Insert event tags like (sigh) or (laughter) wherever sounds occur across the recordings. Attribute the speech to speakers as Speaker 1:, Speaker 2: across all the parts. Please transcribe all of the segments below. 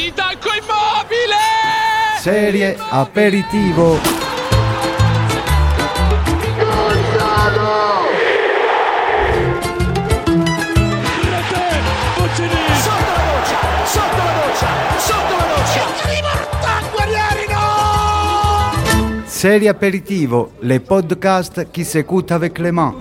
Speaker 1: di Danco Immobile!
Speaker 2: Serie aperitivo.
Speaker 3: Sotto la doccia, sotto la doccia, sotto la doccia.
Speaker 2: Serie aperitivo, les podcasts qui s'écoutent avec les mains.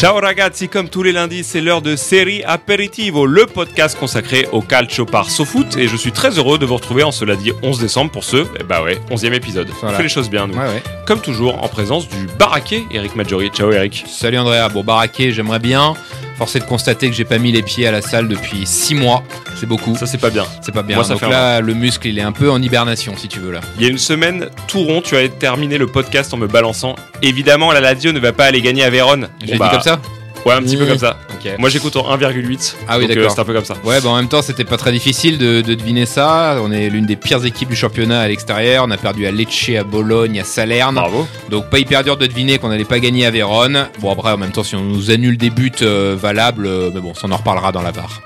Speaker 4: Ciao ragazzi, comme tous les lundis, c'est l'heure de Série Aperitivo, le podcast consacré au calcio par SoFoot. Et je suis très heureux de vous retrouver en ce lundi 11 décembre pour ce, eh bah ouais, 11e épisode.
Speaker 5: Voilà.
Speaker 4: On fait les choses bien, nous.
Speaker 5: Ouais, ouais.
Speaker 4: Comme toujours, en présence du baraquet Eric Maggiori. Ciao Eric.
Speaker 5: Salut Andrea, bon baraqué, j'aimerais bien. Force est de constater que j'ai pas mis les pieds à la salle depuis 6 mois. C'est beaucoup.
Speaker 4: Ça, c'est pas bien.
Speaker 5: C'est pas bien.
Speaker 4: Moi, ça
Speaker 5: Donc
Speaker 4: fait
Speaker 5: là, le muscle, il est un peu en hibernation, si tu veux là.
Speaker 4: Il y a une semaine, tout rond, tu as terminé le podcast en me balançant. Évidemment, la Lazio ne va pas aller gagner à Vérone.
Speaker 5: J'ai
Speaker 4: Bon,
Speaker 5: dit
Speaker 4: bah,
Speaker 5: comme ça
Speaker 4: Ouais, un petit peu comme ça. Moi, j'écoute en 1,8.
Speaker 5: Ah oui,
Speaker 4: donc, euh,
Speaker 5: d'accord.
Speaker 4: c'est un peu comme ça.
Speaker 5: Ouais, bah en même temps, c'était pas très difficile de, de deviner ça. On est l'une des pires équipes du championnat à l'extérieur. On a perdu à Lecce, à Bologne, à Salerne.
Speaker 4: Bravo.
Speaker 5: Donc pas hyper dur de deviner qu'on n'allait pas gagner à Vérone. Bon après, en même temps, si on nous annule des buts euh, valables, euh, mais bon, ça on en reparlera dans la VAR.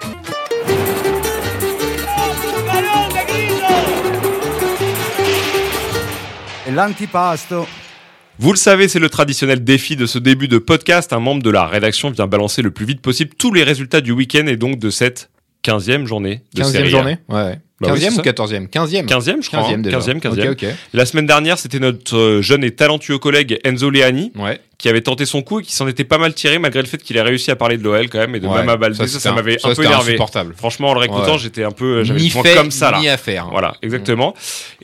Speaker 2: Et l'antipasto.
Speaker 4: Vous le savez, c'est le traditionnel défi de ce début de podcast. Un membre de la rédaction vient balancer le plus vite possible tous les résultats du week-end et donc de cette 15e journée de
Speaker 5: 15e
Speaker 4: Serie A.
Speaker 5: journée Ouais.
Speaker 4: Bah oui,
Speaker 5: 15e
Speaker 4: c'est
Speaker 5: ou 14e 15e
Speaker 4: 15e, je crois.
Speaker 5: 15e
Speaker 4: hein.
Speaker 5: déjà.
Speaker 4: 15e, 15e.
Speaker 5: Ok, ok.
Speaker 4: La semaine dernière, c'était notre euh, jeune et talentueux collègue Enzo Leani
Speaker 5: Ouais.
Speaker 4: qui avait tenté son coup et qui s'en était pas mal tiré malgré le fait qu'il ait réussi à parler de l'OL quand même et de
Speaker 5: Ouais,
Speaker 4: même à Balde. Ça, ça m'avait un peu énervé. Franchement, en le réécoutant,
Speaker 5: Ouais.
Speaker 4: j'étais un peu, j'avais point
Speaker 5: fait,
Speaker 4: comme ça là.
Speaker 5: ni à faire.
Speaker 4: Voilà, exactement.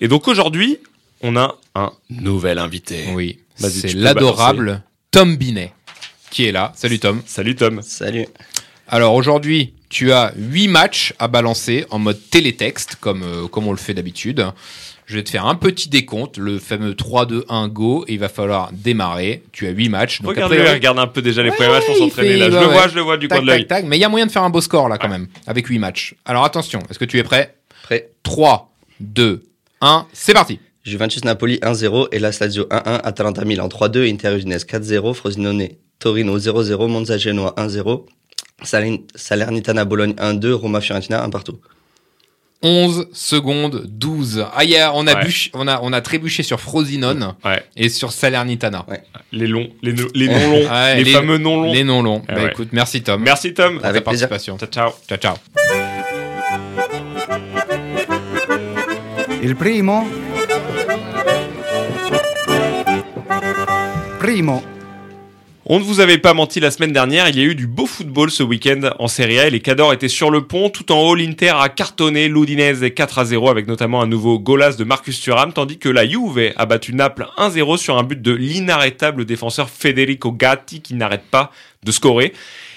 Speaker 4: Et donc aujourd'hui, on a un nouvel invité.
Speaker 5: Oui. C'est l'adorable Tom Binet qui est là. Salut Tom.
Speaker 4: Salut Tom.
Speaker 6: Salut.
Speaker 5: Alors aujourd'hui, tu as 8 matchs à balancer en mode télétexte, comme, euh, comme on le fait d'habitude. Je vais te faire un petit décompte, le fameux 3-2-1 go, et il va falloir démarrer. Tu as 8 matchs. Donc après,
Speaker 4: il regarde un peu déjà les
Speaker 5: Ouais,
Speaker 4: premiers matchs pour s'entraîner
Speaker 5: fait-
Speaker 4: là. Je
Speaker 5: ouais,
Speaker 4: le vois, je le vois du coin
Speaker 5: tac,
Speaker 4: de l'œil.
Speaker 5: Mais il y a moyen de faire un beau score là quand même, avec 8 matchs. Alors attention, est-ce que tu es prêt?
Speaker 6: Prêt.
Speaker 5: 3, 2, 1, c'est parti
Speaker 6: Juventus Napoli 1-0, Hellas Lazio 1-1, Atalanta Milan 3-2, Inter Udinese 4-0, Frosinone Torino 0-0, Monza Genoa 1-0, Salern- Salernitana Bologne 1-2, Roma Fiorentina 1 partout.
Speaker 5: 11 secondes 12. Ah, on, a
Speaker 4: Ouais.
Speaker 5: bûche- on, a, on a trébuché sur Frosinone
Speaker 4: Ouais,
Speaker 5: et sur Salernitana.
Speaker 4: les longs, les, no- les non longs, (laughs)
Speaker 5: Ouais,
Speaker 4: les,
Speaker 5: les-
Speaker 4: fameux non longs.
Speaker 5: Les noms longs.
Speaker 4: Ah
Speaker 5: bah
Speaker 4: ouais.
Speaker 5: écoute, merci Tom.
Speaker 4: Merci Tom.
Speaker 5: pour ta
Speaker 6: Avec plaisir.
Speaker 5: participation.
Speaker 4: Ciao, ciao.
Speaker 5: Ciao, ciao.
Speaker 2: Il primo.
Speaker 4: On ne vous avait pas menti la semaine dernière, il y a eu du beau football ce week-end en Serie A et les Cadors étaient sur le pont. Tout en haut, l'Inter a cartonné l'Udinese 4 à 0 avec notamment un nouveau golas de Marcus Thuram, tandis que la Juve a battu Naples 1-0 sur un but de l'inarrêtable défenseur Federico Gatti qui n'arrête pas de scorer.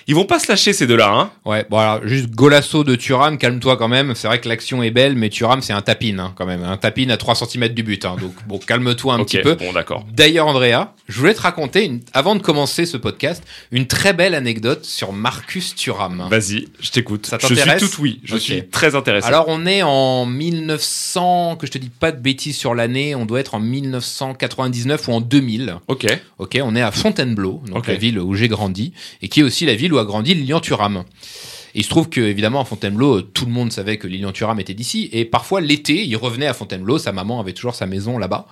Speaker 4: Ils vont pas se lâcher ces deux-là, hein.
Speaker 5: Ouais, bon alors juste golasso de Thuram, calme-toi quand même. C'est vrai que l'action est belle, mais Thuram c'est un tapine hein, quand même, un tapine à 3 cm du but. Hein, donc bon, calme-toi un petit peu.
Speaker 4: bon d'accord.
Speaker 5: D'ailleurs, Andrea, je voulais te raconter, une- avant de commencer ce podcast, une très belle anecdote sur Marcus Thuram.
Speaker 4: Vas-y, je t'écoute.
Speaker 5: Ça
Speaker 4: Je suis
Speaker 5: t'intéresse
Speaker 4: tout oui, je suis très intéressé.
Speaker 5: Alors, on est en 1900, que je te dis pas de bêtises sur l'année, on doit être en 1999 ou en 2000.
Speaker 4: ok,
Speaker 5: Ok, on est à Fontainebleau, donc la ville où j'ai grandi, et qui est aussi la ville où a grandi Lilian Thuram. Et il se trouve que, évidemment, à Fontainebleau, euh, tout le monde savait que Lilian Thuram était d'ici, et parfois l'été, il revenait à Fontainebleau, sa maman avait toujours sa maison là-bas.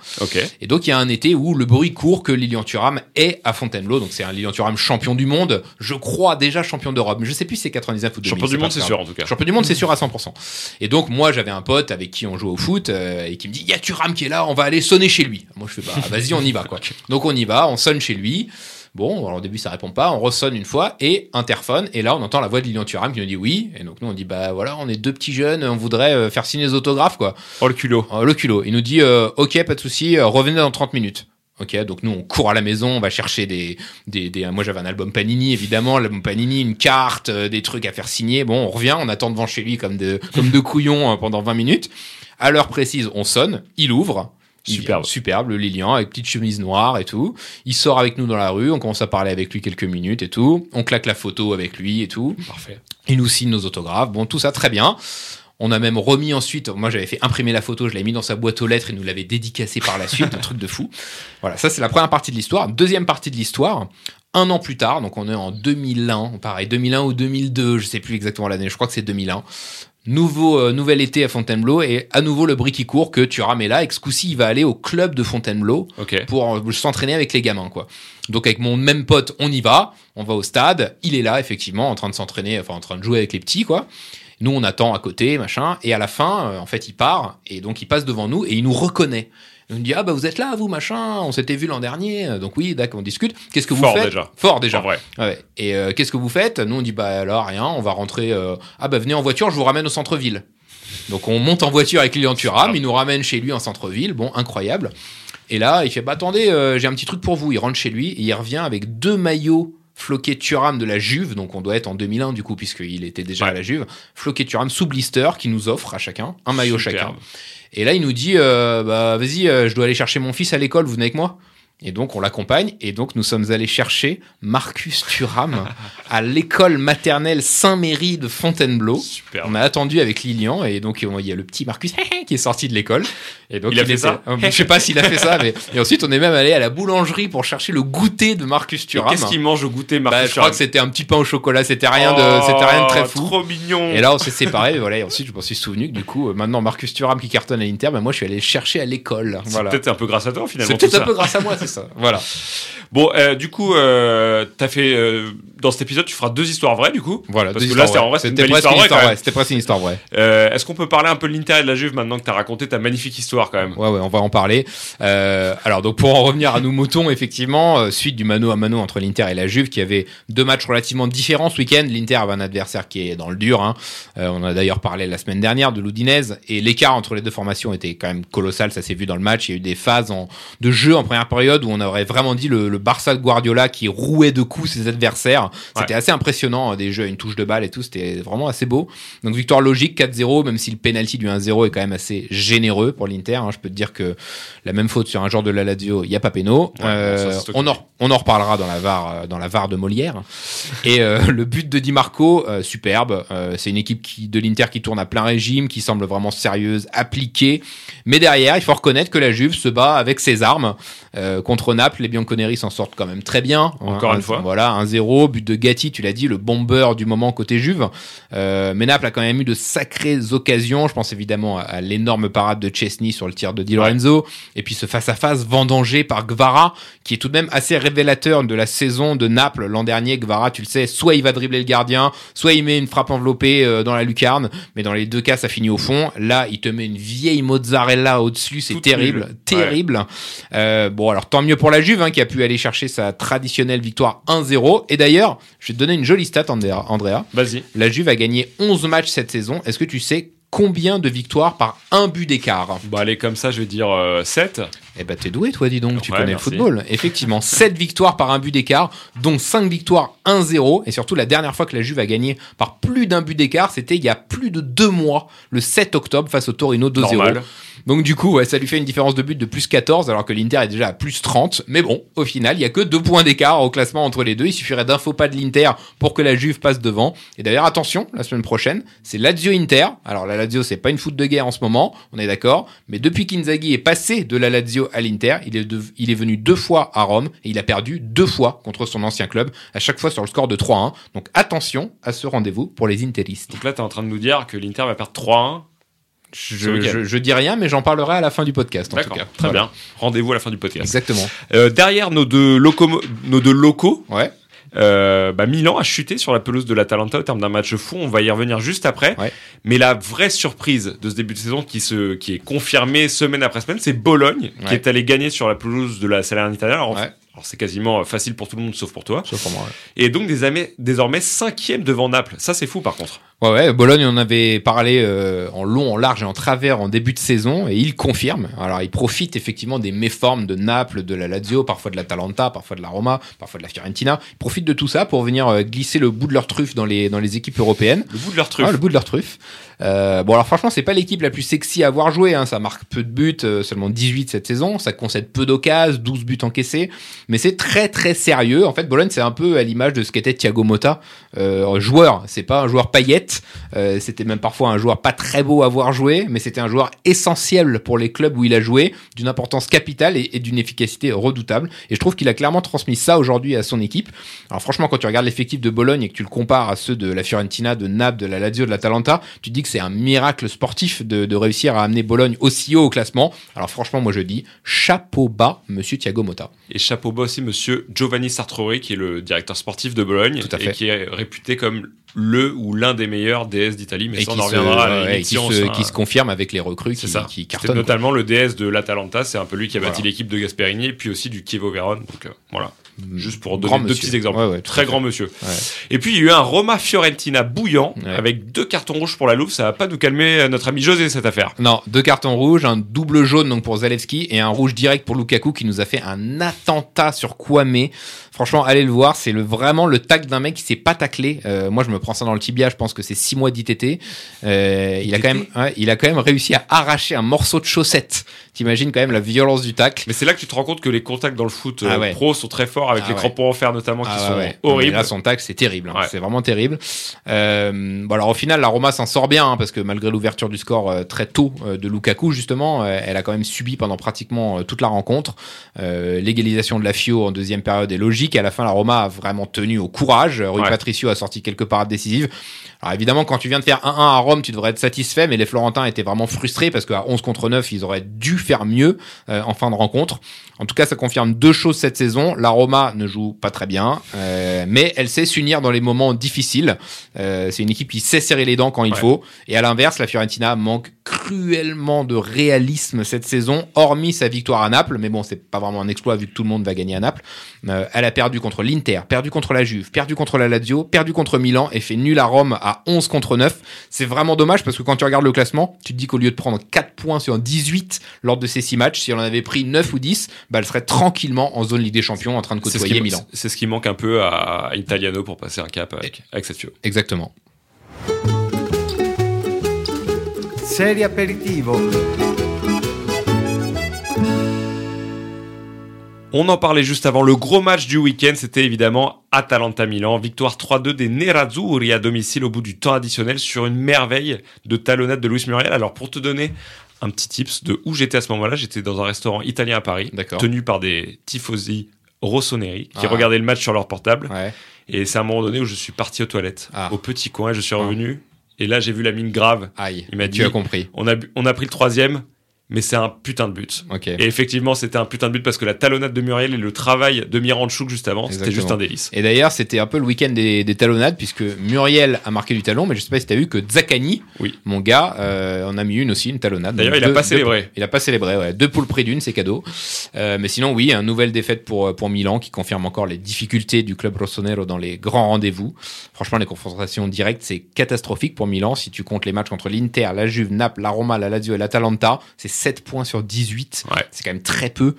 Speaker 5: Et donc, il y a un été où le bruit court que Lilian Thuram est à Fontainebleau, donc c'est un Lilian Thuram champion du monde, je crois déjà champion d'Europe, mais je sais plus si c'est 99 ou 2000.
Speaker 4: Champion du monde, c'est sûr en tout cas.
Speaker 5: Champion du monde, c'est sûr à 100%. Et donc, moi, j'avais un pote avec qui on joue au foot euh, et qui me dit, il y a Thuram qui est là, on va aller sonner chez lui. Moi, je fais, bah, vas-y, on y va, quoi. (laughs) Donc, on y va, on sonne chez lui. Bon, alors au début, ça répond pas, on ressonne une fois et interphone. Et là, on entend la voix de Lilian Thuram qui nous dit oui. Et donc, nous, on dit, bah voilà, on est deux petits jeunes, on voudrait euh, faire signer les autographes, quoi.
Speaker 4: Oh le culot.
Speaker 5: Euh, le culot. Il nous dit, euh, ok, pas de souci, euh, revenez dans 30 minutes. Ok, donc nous on court à la maison, on va chercher des, des, des moi j'avais un album Panini évidemment, l'album Panini, une carte, euh, des trucs à faire signer. Bon, on revient, on attend devant chez lui comme de comme deux couillons euh, pendant 20 minutes. À l'heure précise, on sonne, il ouvre.
Speaker 4: Superbe.
Speaker 5: superbe, le Lilian avec petite chemise noire et tout. Il sort avec nous dans la rue, on commence à parler avec lui quelques minutes et tout. On claque la photo avec lui et tout.
Speaker 4: Parfait.
Speaker 5: Il nous signe nos autographes. Bon, tout ça très bien. On a même remis ensuite, moi j'avais fait imprimer la photo, je l'avais mis dans sa boîte aux lettres et nous l'avait dédicacé par la suite, (laughs) un truc de fou. Voilà, ça c'est la première partie de l'histoire. Deuxième partie de l'histoire, un an plus tard, donc on est en 2001, pareil, 2001 ou 2002, je sais plus exactement l'année, je crois que c'est 2001. Nouveau, euh, nouvel été à Fontainebleau et à nouveau le bruit qui court que Thuram est là et que ce coup-ci il va aller au club de Fontainebleau
Speaker 4: Ok.
Speaker 5: pour euh, s'entraîner avec les gamins quoi. Donc avec mon même pote, on y va, on va au stade, il est là effectivement en train de s'entraîner, enfin en train de jouer avec les petits quoi. Nous on attend à côté machin et à la fin euh, en fait il part et donc il passe devant nous et il nous reconnaît. Il nous dit ah bah vous êtes là vous machin, on s'était vu l'an dernier donc oui d'accord on discute. Qu'est-ce que vous
Speaker 4: Fort,
Speaker 5: faites
Speaker 4: déjà.
Speaker 5: Fort déjà.
Speaker 4: En vrai.
Speaker 5: Ouais. Et euh, qu'est-ce que vous faites Nous on dit bah alors rien, on va rentrer. euh, Ah bah venez en voiture, je vous ramène au centre-ville. Donc on monte en voiture avec Lilian Thuram, il nous ramène chez lui en centre-ville, bon incroyable. Et là il fait bah attendez, euh, j'ai un petit truc pour vous. Il rentre chez lui et il revient avec deux maillots floqués Thuram de la Juve, donc on doit être en 2001 du coup puisqu'il était déjà
Speaker 4: Ouais.
Speaker 5: à la Juve, floqués Thuram sous blister qui nous offre à chacun un maillot chacun. Et là, il nous dit, euh, bah vas-y, euh, je dois aller chercher mon fils à l'école, vous venez avec moi et donc on l'accompagne et donc nous sommes allés chercher Marcus Thuram (laughs) à l'école maternelle Saint-Méry de Fontainebleau.
Speaker 4: Superbe.
Speaker 5: On a attendu avec Lilian et donc il y a le petit Marcus (laughs) qui est sorti de l'école et donc
Speaker 4: Il a fait
Speaker 5: était-
Speaker 4: ça
Speaker 5: Je sais pas s'il a fait ça mais et ensuite on est même allé à la boulangerie pour chercher le goûter de Marcus Thuram.
Speaker 4: Qu'est-ce qu'il mange au goûter, Marcus
Speaker 5: Bah, je crois que c'était un petit pain au chocolat, c'était rien de
Speaker 4: Oh,
Speaker 5: c'était rien de très fou.
Speaker 4: Trop mignon.
Speaker 5: Et là, on s'est séparés. et voilà. Et ensuite, je m'en suis souvenu que du coup, euh, maintenant, Marcus Thuram qui cartonne à l'Inter, ben moi, je suis allé le chercher à l'école.
Speaker 4: c'est
Speaker 5: Voilà.
Speaker 4: peut-être un peu grâce à toi finalement.
Speaker 5: C'est peut-être un peu grâce à moi, c'est ça. Voilà.
Speaker 4: Bon, euh, du coup, euh, t'as fait euh, dans cet épisode, tu feras deux histoires vraies, du coup.
Speaker 5: Voilà.
Speaker 4: Parce que là, c'était en vrai, c'était
Speaker 5: presque
Speaker 4: histoire
Speaker 5: une histoire vraie. C'était presque une histoire vraie.
Speaker 4: Euh, Est-ce qu'on peut parler un peu de l'Inter et de la Juve maintenant que t'as raconté ta magnifique histoire quand même?
Speaker 5: Ouais, ouais, on va en parler. Euh, alors, donc, pour en revenir à nos moutons, effectivement, euh, suite du mano à mano entre l'Inter et la Juve, qui avait deux matchs relativement différents ce week-end. L'Inter avait un adversaire qui est dans le dur. Hein. Euh, on a d'ailleurs parlé la semaine dernière de l'Udinese et l'écart entre les deux formations était quand même colossal. Ça s'est vu dans le match. Il y a eu des phases en, de jeu en première période où on aurait vraiment dit le, le Barça de Guardiola qui rouait de coups ses adversaires. C'était assez impressionnant, hein, des jeux à une touche de balle et tout. C'était vraiment assez beau. Donc victoire logique 4-0, même si le penalty du 1-0 est quand même assez généreux pour l'Inter. hein. Je peux te dire que la même faute sur un joueur de la Lazio, il y a pas péno.
Speaker 4: Ouais,
Speaker 5: Euh,
Speaker 4: ça,
Speaker 5: on en on en reparlera dans la VAR euh, dans la VAR de Molière. Et euh, (laughs) le but de Di Marco, euh, superbe. C'est une équipe qui de l'Inter qui tourne à plein régime, qui semble vraiment sérieuse, appliquée. Mais derrière, il faut reconnaître que la Juve se bat avec ses armes contre Naples. Les Bianconeri s'en sortent quand même très bien.
Speaker 4: Encore
Speaker 5: Un-
Speaker 4: une fois.
Speaker 5: Voilà, 1-0, but de Gatti, tu l'as dit, le bomber du moment côté Juve. Euh, mais Naples a quand même eu de sacrées occasions. Je pense évidemment à, à l'énorme parade de Chesney sur le tir de Di Lorenzo. Et puis ce face-à-face vendangé par Gvara, qui est tout de même assez révélateur de la saison de Naples l'an dernier. Gvara, tu le sais, soit il va dribbler le gardien, soit il met une frappe enveloppée euh, dans la lucarne. Mais dans les deux cas, ça finit au fond. Là, il te met une vieille mozzarella au-dessus. C'est terrible, terrible. Euh, bon, alors tant mieux pour la Juve, hein, qui a pu aller chercher sa traditionnelle victoire 1-0. Et d'ailleurs, je vais te donner une jolie stat, Andrea.
Speaker 4: Vas-y.
Speaker 5: La Juve a gagné 11 matchs cette saison. Est-ce que tu sais combien de victoires par un but d'écart?
Speaker 4: Bon, allez, comme ça, je vais dire euh, 7.
Speaker 5: Eh ben, t'es doué, toi, dis donc. tu connais
Speaker 4: merci.
Speaker 5: le football. Effectivement, (laughs) 7 victoires par un but d'écart, dont 5 victoires 1-0. Et surtout, la dernière fois que la Juve a gagné par plus d'un but d'écart, c'était il y a plus de deux mois, le 7 octobre, face au Torino 2-0.
Speaker 4: Normal.
Speaker 5: Donc du coup, ouais, ça lui fait une différence de but de plus 14, alors que l'Inter est déjà à plus 30. Mais bon, au final, il y a que deux points d'écart au classement entre les deux. Il suffirait d'un faux pas de l'Inter pour que la Juve passe devant. Et d'ailleurs, attention, la semaine prochaine, c'est Lazio-Inter. Alors la Lazio, c'est pas une foot de guerre en ce moment, on est d'accord. Mais depuis qu'Inzaghi est passé de la Lazio à l'Inter, il est, de- il est venu deux fois à Rome et il a perdu deux fois contre son ancien club, à chaque fois sur le score de 3-1. Donc attention à ce rendez-vous pour les Interistes.
Speaker 4: Donc là, t'es en train de nous dire que l'Inter va perdre 3-1.
Speaker 5: Je, je- je dis rien, mais j'en parlerai à la fin du podcast. En tout
Speaker 4: D'accord.
Speaker 5: cas.
Speaker 4: Très
Speaker 5: Voilà.
Speaker 4: bien. Rendez-vous à la fin du podcast.
Speaker 5: Exactement.
Speaker 4: Euh, derrière nos deux, locomo- nos deux locaux,
Speaker 5: Ouais.
Speaker 4: Euh, bah, Milan a chuté sur la pelouse de l'Atalanta au terme d'un match fou. On va y revenir juste après.
Speaker 5: Ouais.
Speaker 4: Mais la vraie surprise de ce début de saison qui, se, qui est confirmée semaine après semaine, c'est Bologne qui est allé gagner sur la pelouse de la Salernitana. Alors,
Speaker 5: Ouais.
Speaker 4: Alors, c'est quasiment facile pour tout le monde sauf pour toi.
Speaker 5: Sauf pour moi, ouais.
Speaker 4: Et donc désormais, désormais cinquième devant Naples. Ça c'est fou par contre.
Speaker 5: Ouais, ouais, Bologne, on avait parlé euh, en long, en large et en travers en début de saison, et il confirme. Alors, il profite effectivement des méformes de Naples, de la Lazio, parfois de l'Atalanta, parfois de la Roma, parfois de la Fiorentina. Ils profitent de tout ça pour venir euh, glisser le bout de leur truffe dans les, dans les équipes européennes.
Speaker 4: Le bout de leur truffe.
Speaker 5: Ouais, le bout de leur truffe. Euh, bon, alors franchement, c'est pas l'équipe la plus sexy à avoir joué. Hein. Ça marque peu de buts, euh, seulement 18 cette saison. Ça concède peu d'occasions, 12 buts encaissés. Mais c'est très très sérieux. En fait, Bologne, c'est un peu à l'image de ce qu'était Thiago Motta. Euh, joueur, c'est pas un joueur paillette. Euh, c'était même parfois un joueur pas très beau à voir jouer, mais c'était un joueur essentiel pour les clubs où il a joué, d'une importance capitale et, d'une efficacité redoutable. Et je trouve qu'il a clairement transmis ça aujourd'hui à son équipe. Alors franchement, quand tu regardes l'effectif de Bologne et que tu le compares à ceux de la Fiorentina, de Naples, de la Lazio, de l'Atalanta, tu te dis que c'est un miracle sportif de, de réussir à amener Bologne aussi haut au classement. Alors franchement, moi je dis chapeau bas, monsieur Thiago Motta.
Speaker 4: Et chapeau bas aussi, monsieur Giovanni Sartori, qui est le directeur sportif de Bologne
Speaker 5: Tout à fait.
Speaker 4: et qui est réputé comme le ou l'un des meilleurs DS d'Italie. Mais
Speaker 5: Et
Speaker 4: ça, on
Speaker 5: qui
Speaker 4: en
Speaker 5: se,
Speaker 4: reviendra à la
Speaker 5: qui se-
Speaker 4: se-
Speaker 5: qui se confirme avec les recrues
Speaker 4: C'est
Speaker 5: qui,
Speaker 4: ça.
Speaker 5: qui quoi.
Speaker 4: notamment le DS de l'Atalanta, c'est un peu lui qui a bâti
Speaker 5: Voilà.
Speaker 4: l'équipe de Gasperini puis aussi du Chievo Vérone. Donc euh, voilà, juste pour donner deux petits exemples.
Speaker 5: Ouais, ouais, tout
Speaker 4: Très grand monsieur. Et puis il y a eu un Roma Fiorentina bouillant avec deux cartons rouges pour la Louve. Ça va pas nous calmer euh, notre ami José cette affaire.
Speaker 5: Non, deux cartons rouges, un double jaune donc pour Zalewski et un rouge direct pour Lukaku qui nous a fait un attentat sur Kwame. Franchement, allez le voir, c'est le, vraiment le tac d'un mec qui s'est pas taclé. Euh, moi, je me prends ça dans le tibia, je pense que c'est six mois d'ITT. Euh, il a quand même, ouais, il a quand même réussi à arracher un morceau de chaussette. T'imagines quand même la violence du tacle.
Speaker 4: Mais c'est là que tu te rends compte que les contacts dans le foot euh,
Speaker 5: Ah ouais.
Speaker 4: pro sont très forts avec
Speaker 5: Ah
Speaker 4: les
Speaker 5: ouais.
Speaker 4: crampons en fer notamment qui
Speaker 5: Ah
Speaker 4: sont horribles.
Speaker 5: Là, son tacle, c'est terrible. hein. C'est vraiment terrible. Euh, bon, alors au final, la Roma s'en sort bien hein, parce que malgré l'ouverture du score euh, très tôt euh, de Lukaku, justement, euh, elle a quand même subi pendant pratiquement euh, toute la rencontre. Euh, L'égalisation de la Fio en deuxième période est logique. Et à la fin, la Roma a vraiment tenu au courage. Rui
Speaker 4: Ouais.
Speaker 5: Patricio a sorti quelques parades décisives. Alors évidemment, quand tu viens de faire 1-1 à Rome, tu devrais être satisfait, mais les Florentins étaient vraiment frustrés parce qu'à 11 contre 9, ils auraient dû faire mieux euh, en fin de rencontre. En tout cas, ça confirme deux choses cette saison. La Roma ne joue pas très bien, euh, mais elle sait s'unir dans les moments difficiles. Euh, c'est une équipe qui sait serrer les dents quand il
Speaker 4: Ouais.
Speaker 5: faut. Et à l'inverse, la Fiorentina manque cruellement de réalisme cette saison, hormis sa victoire à Naples. Mais bon, c'est pas vraiment un exploit vu que tout le monde va gagner à Naples. Euh, elle a perdu contre l'Inter, perdu contre la Juve, perdu contre la Lazio, perdu contre Milan et fait nul à Rome à 11 contre 9. C'est vraiment dommage parce que quand tu regardes le classement, tu te dis qu'au lieu de prendre 4 points sur 18 lors de ces 6 matchs, si elle en avait pris 9 ou 10, bah, elle serait tranquillement en zone Ligue des Champions en train de
Speaker 4: ce,
Speaker 5: côtoyer Milan.
Speaker 4: c'est ce qui manque un peu à Italiano pour passer un cap avec, avec cette Fio.
Speaker 5: Exactement.
Speaker 2: Serie aperitivo.
Speaker 4: On en parlait juste avant. Le gros match du week-end, c'était évidemment Atalanta-Milan. Victoire 3-2 des Nerazzurri à domicile au bout du temps additionnel sur une merveille de talonnade de Luis Muriel. Alors, pour te donner un petit tips de où j'étais à ce moment-là, j'étais dans un restaurant italien à Paris, tenu par des tifosi rossoneri qui
Speaker 5: Ah.
Speaker 4: regardaient le match sur leur portable.
Speaker 5: Ouais.
Speaker 4: Et c'est à un moment donné où je suis parti aux toilettes,
Speaker 5: Ah.
Speaker 4: au petit coin, je suis revenu. Et là, j'ai vu la mine grave.
Speaker 5: Aïe.
Speaker 4: Il m'a
Speaker 5: tu
Speaker 4: dit-
Speaker 5: as compris.
Speaker 4: On a, bu- on a pris le troisième, mais c'est un putain de but. Et effectivement, c'était un putain de but parce que la talonnade de Muriel et le travail de Miranchuk juste avant, c'était juste un délice.
Speaker 5: Et d'ailleurs, c'était un peu le week-end des, des talonnades, puisque Muriel a marqué du talon, mais je sais pas si t'as vu que Zaccani,
Speaker 4: Oui.
Speaker 5: mon gars, euh, en a mis une aussi, une talonnade.
Speaker 4: D'ailleurs,
Speaker 5: Donc
Speaker 4: il a pas célébré.
Speaker 5: Il a pas célébré, ouais. Deux pour le prix d'une, c'est cadeau. Euh, mais sinon, oui, une nouvelle défaite pour, pour Milan, qui confirme encore les difficultés du club rossonero dans les grands rendez-vous. Franchement, les confrontations directes, c'est catastrophique pour Milan. Si tu comptes les matchs contre l'Inter, la Juve, Naples, la Roma, la Lazio et l'Atalanta, c'est 7 points sur 18.
Speaker 4: Ouais.
Speaker 5: C'est quand même très peu.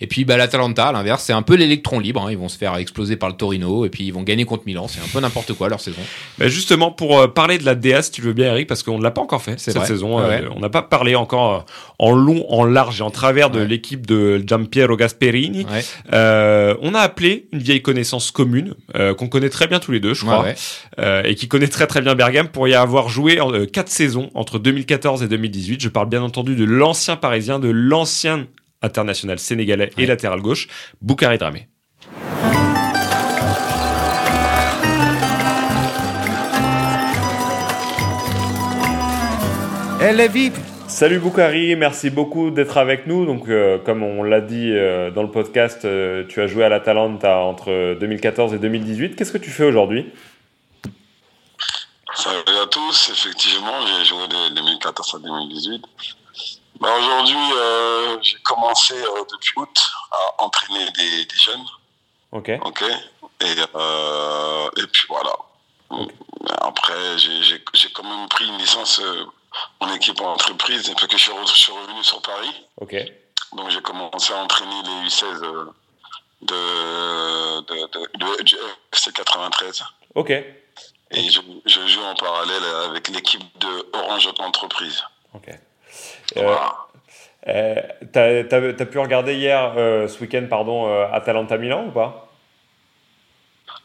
Speaker 5: Et puis bah, l'Atalanta, à l'inverse, c'est un peu l'électron libre. hein. Ils vont se faire exploser par le Torino et puis ils vont gagner contre Milan. C'est un peu n'importe quoi leur saison.
Speaker 4: Bah, justement, pour euh, parler de la DA, si tu veux bien, Eric, parce qu'on ne l'a pas encore fait cette
Speaker 5: vrai.
Speaker 4: saison.
Speaker 5: Ouais,
Speaker 4: euh, on n'a pas parlé encore euh, en long, en large et en travers de
Speaker 5: Ouais.
Speaker 4: l'équipe de Giampiero Gasperini. Euh, on a appelé une vieille connaissance commune qu'on connaît très bien tous les deux, je crois, et qui connaît très très bien Bergame pour y avoir joué en, euh, quatre saisons entre 2014 et 2018. Je parle bien entendu de l'ancien parisien, de l'ancien international sénégalais et latéral gauche, Boukari Dramé.
Speaker 2: Elle est vive.
Speaker 4: Salut Boukari, merci beaucoup d'être avec nous. Donc, euh, comme on l'a dit euh, dans le podcast, euh, tu as joué à l'Atalanta entre 2014 et 2018. Qu'est-ce que tu fais aujourd'hui?
Speaker 1: Salut à tous, effectivement, j'ai joué de 2014 à 2018. Bah, Aujourd'hui, euh, j'ai commencé euh, depuis août à entraîner des, des jeunes,
Speaker 4: Ok.
Speaker 1: ok et, euh, et puis voilà. Après, j'ai- quand même pris une licence en équipe en entreprise, parce que je suis, re- je suis revenu sur Paris.
Speaker 4: Ok.
Speaker 1: Donc j'ai commencé à entraîner les U16 euh, de, de, de, de- du FC 93.
Speaker 4: Ok.
Speaker 1: Et je, je joue en parallèle avec l'équipe de Orange Entreprise.
Speaker 4: Ok. Euh, euh, t'as, t'as- t'as pu regarder hier, euh, ce week-end, pardon, euh, Atalanta Milan ou pas?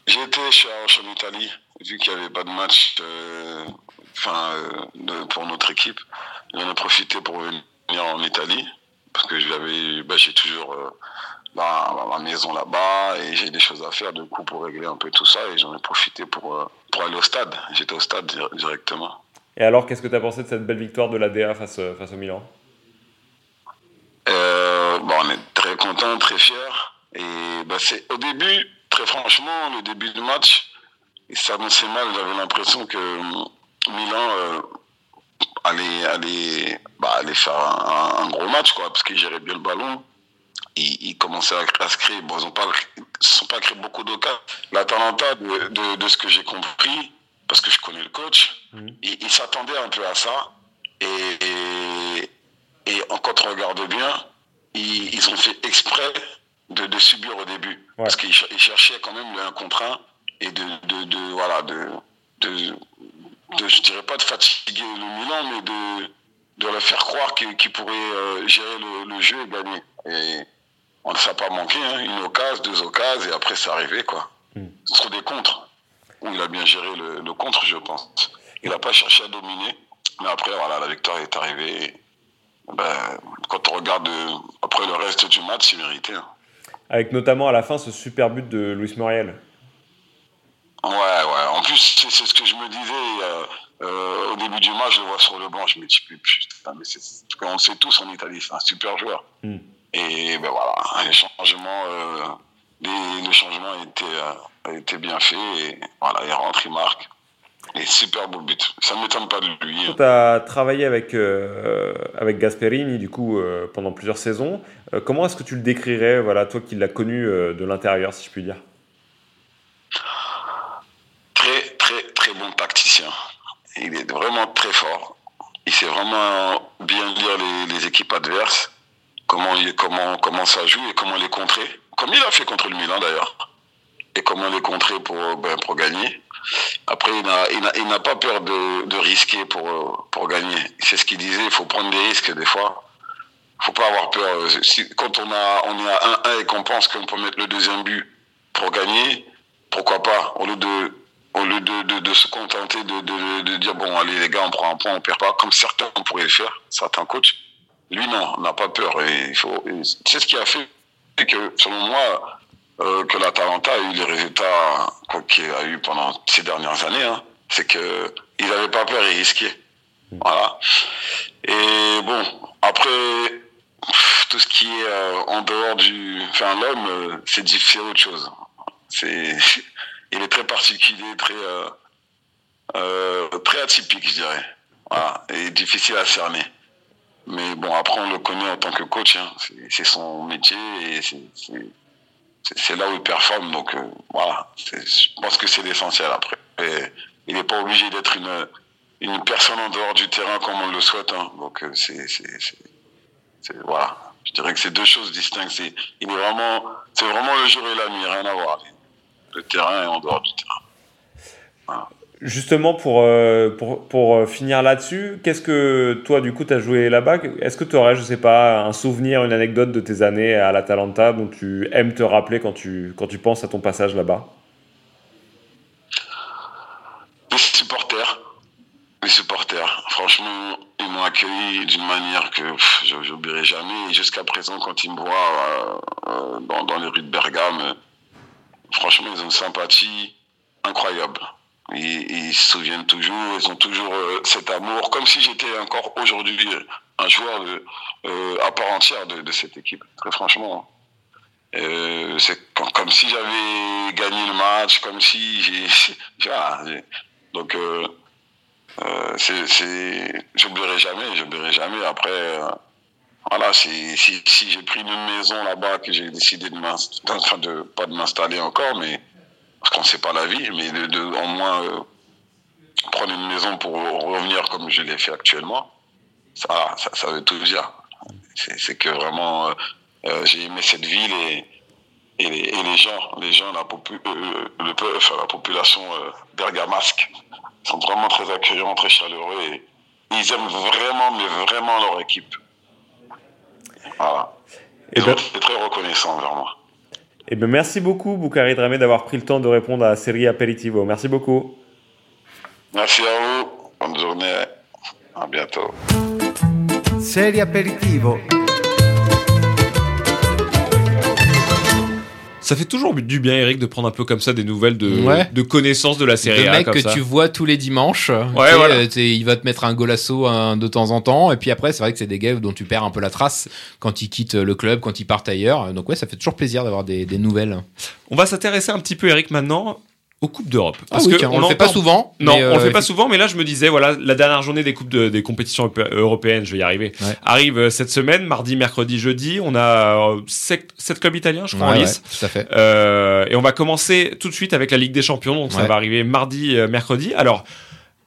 Speaker 1: J'ai été chez Orange en Italie vu qu'il n'y avait pas de match euh, de- pour notre équipe, j'en ai profité pour venir en Italie, parce que j'avais, bah, j'ai toujours ma, ma- ma maison là-bas et j'ai des choses à faire, du coup, pour régler un peu tout ça, et j'en ai profité pour, pour aller au stade. J'étais au stade dir- directement.
Speaker 4: Et alors, qu'est-ce que tu as pensé de cette belle victoire de l'ADA face, euh, face au Milan?
Speaker 1: Euh, bon, on est très content, très fier. Et bah, c'est au début, très franchement, le début du match, il s'annonçait mal. J'avais l'impression que hum, Milan euh, allait, allait, bah, allait faire un, gros match, quoi, parce qu'ils géraient bien le ballon. Ils, ils commençaient à, se créer. Bon, ils ils se sont pas créé beaucoup d'occasions. L'Atalanta, de, de, de ce que j'ai compris, parce que je connais le coach,
Speaker 4: Mhm.
Speaker 1: il, il s'attendait un peu à ça. Et, et, et quand on regarde bien, ils, ils ont fait exprès de, de subir au début. Parce qu'ils cher- ils cherchaient quand même le 1 contre 1 et de, de, de- voilà, de, de, je dirais pas de fatiguer le Milan, mais de, de leur faire croire qu'ils qu'ils pourraient euh, gérer le, le jeu et gagner. Et on ne s'est pas manqué, hein. une occasion, deux occasions, et après c'est arrivé, quoi.
Speaker 4: Mm.
Speaker 1: Trop des contres, où il a bien géré le, le contre, je pense. Il n'a pas cherché à dominer, mais après, voilà, la victoire est arrivée. Ben, quand on regarde euh, après le reste du match, c'est mérité. hein.
Speaker 4: Avec notamment à la fin ce super but de Luis Muriel.
Speaker 1: Ouais, ouais. En plus, c'est ce que je me disais euh, euh, au début du match. Je le vois sur le banc, je me dis putain, mais c'est qu'on le sait tous en Italie, c'est un super joueur.
Speaker 4: Mm.
Speaker 1: Et ben voilà, les changements, euh, les, le changement a été, euh, a été bien fait. Et voilà, il rentre, il marque. Et super beau but. Ça ne m'étonne pas de lui. hein.
Speaker 4: Tu as travaillé avec, euh, avec Gasperini du coup euh, pendant plusieurs saisons. Euh, comment est-ce que tu le décrirais, voilà, toi qui l'as connu de l'intérieur, si je puis dire?
Speaker 1: Très, très, très bon tacticien. Il est vraiment très fort. Il sait vraiment bien lire les, les équipes adverses, comment, il- comment, comment ça joue et comment les contrer. Comme il a fait contre le Milan d'ailleurs. Et comment les contrer pour, ben, pour gagner. Après, il n'a pas peur de, de risquer pour, euh, pour gagner. C'est ce qu'il disait, il faut prendre des risques des fois. Il faut pas avoir peur. Quand on, a, on est à 1-1 et qu'on pense qu'on peut mettre le deuxième but pour gagner, pourquoi pas? Au lieu de, au lieu de, de, se contenter de, dire bon allez les gars on prend un point on perd pas comme certains pourraient le faire certains coachs lui non on n'a pas peur et il faut c'est ce qui a fait que selon moi euh, que l'Atalanta a eu les résultats quoi, qu'il a eu pendant ces dernières années hein, c'est que ils n'avaient pas peur et risquaient voilà et bon après tout ce qui est euh, en dehors du enfin l'homme euh, c'est autre chose c'est (laughs) il est très particulier, très, euh, euh, très atypique, je dirais. Voilà, et difficile à cerner. Mais bon, après, on le connaît en tant que coach. hein. C'est- C'est son métier et c'est- c'est là où il performe. Donc euh, voilà, je pense que c'est l'essentiel après. Et il n'est pas obligé d'être une, une personne en dehors du terrain comme on le souhaite. hein. Donc euh, c'est voilà. Je dirais que c'est deux choses distinctes. C'est il est vraiment, c'est vraiment le jour et la nuit, rien à voir. Le terrain est en dehors du terrain.
Speaker 4: Justement, pour, euh, euh, finir là-dessus, qu'est-ce que toi, du coup, tu as joué là-bas? Est-ce que tu aurais, je sais pas, un souvenir, une anecdote de tes années à l'Atalanta dont tu aimes te rappeler quand tu, quand tu penses à ton passage là-bas?
Speaker 1: Les supporters, les supporters, franchement, ils m'ont accueilli d'une manière que n'oublierai jamais. Jusqu'à présent, quand ils me voient euh, dans, dans les rues de Bergame, franchement, ils ont une sympathie incroyable. Ils, ils se souviennent toujours, ils ont toujours euh, cet amour, comme si j'étais encore aujourd'hui un joueur de, euh, à part entière de, de cette équipe, très franchement. Euh, c'est comme, comme si j'avais gagné le match, comme si j'ai. (laughs) j'ai- donc, euh, euh, c'est, j'oublierai jamais, j'oublierai jamais. Après, euh, voilà, si, si, j'ai pris une maison là-bas, que j'ai décidé de enfin (laughs) de, pas de m'installer encore, mais parce qu'on ne sait pas la vie, mais de, moins euh, prendre une maison pour revenir comme je l'ai fait actuellement, ça, ça, ça veut tout dire. C'est, que vraiment, euh, euh, j'ai aimé cette ville et, et, les, et les gens, les gens, la, popu- euh, le peuple, enfin, la population bergamasque sont vraiment très accueillants, très chaleureux et ils aiment vraiment, mais vraiment leur équipe. Voilà.
Speaker 4: Et
Speaker 1: Ils
Speaker 4: ben-
Speaker 1: très reconnaissants envers moi.
Speaker 4: Eh ben, merci beaucoup, Boukari Dramé, d'avoir pris le temps de répondre à la série Aperitivo. Merci beaucoup.
Speaker 1: Merci à vous. Bonne journée. À bientôt.
Speaker 2: Serie aperitivo.
Speaker 4: Ça fait toujours du bien, Eric, de prendre un peu comme ça des nouvelles de,
Speaker 5: Ouais.
Speaker 4: de connaissances de la série
Speaker 5: Le mec
Speaker 4: comme
Speaker 5: que
Speaker 4: ça.
Speaker 5: tu vois tous les dimanches.
Speaker 4: Ouais, voilà.
Speaker 5: euh, il va te mettre un golasso de temps en temps. Et puis après, c'est vrai que c'est des gars dont tu perds un peu la trace quand ils quittent le club, quand ils partent ailleurs. Donc ouais, ça fait toujours plaisir d'avoir des, des nouvelles.
Speaker 4: On va s'intéresser un petit peu, Eric, maintenant aux coupes d'Europe.
Speaker 5: Ah oui, tiens, on, le fait pas souvent.
Speaker 4: Non,
Speaker 5: mais,
Speaker 4: on le
Speaker 5: euh,
Speaker 4: fait pas souvent, mais là je me disais, voilà, la dernière journée des coupes de- des compétitions europé- européennes, je vais y arriver,
Speaker 5: Ouais.
Speaker 4: arrive euh, cette semaine, mardi, mercredi, jeudi. On a euh, sept, sept clubs italiens, je crois,
Speaker 5: ouais,
Speaker 4: en
Speaker 5: ouais,
Speaker 4: lice.
Speaker 5: tout à fait.
Speaker 4: Euh, et on va commencer tout de suite avec la Ligue des Champions, donc ça va arriver mardi, euh, mercredi. Alors,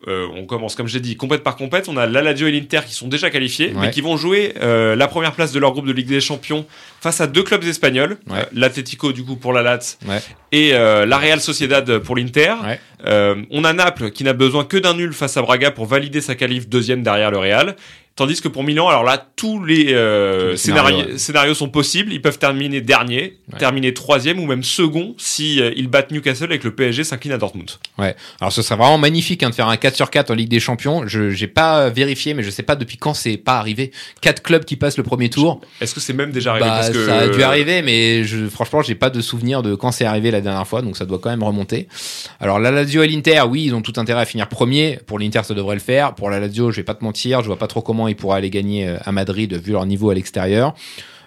Speaker 4: euh, on commence, comme j'ai dit, compète par compète. On a la Lazio et l'Inter qui sont déjà qualifiés,
Speaker 5: Ouais.
Speaker 4: mais qui vont jouer euh, la première place de leur groupe de Ligue des Champions face à deux clubs espagnols,
Speaker 5: Ouais.
Speaker 4: Euh, l'Atlético du coup pour la Lazio
Speaker 5: Ouais.
Speaker 4: et euh, la Real Sociedad pour l'Inter. Euh, on a Naples qui n'a besoin que d'un nul face à Braga pour valider sa qualif deuxième derrière le Real. Tandis que pour Milan, alors là, tous les, euh,
Speaker 5: Tous les
Speaker 4: scénarios,
Speaker 5: scénarios,
Speaker 4: scénarios sont possibles. Ils peuvent terminer dernier,
Speaker 5: Ouais.
Speaker 4: terminer troisième ou même second si euh, ils battent Newcastle et que le PSG s'incline à Dortmund.
Speaker 5: Ouais. Alors ce serait vraiment magnifique hein, de faire un 4 sur 4 en Ligue des Champions. Je j'ai pas vérifié, mais je sais pas depuis quand c'est pas arrivé. Quatre clubs qui passent le premier tour.
Speaker 4: Est-ce que c'est même déjà arrivé?
Speaker 5: Bah,
Speaker 4: Parce que
Speaker 5: ça a dû arriver, mais je, franchement, j'ai pas de souvenir de quand c'est arrivé la dernière fois, donc ça doit quand même remonter. Alors la Lazio et l'Inter, oui, ils ont tout intérêt à finir premier. Pour l'Inter, ça devrait le faire. Pour la Lazio, je vais pas te mentir, je vois pas trop comment ils pourraient aller gagner euh, à Madrid vu leur niveau à l'extérieur.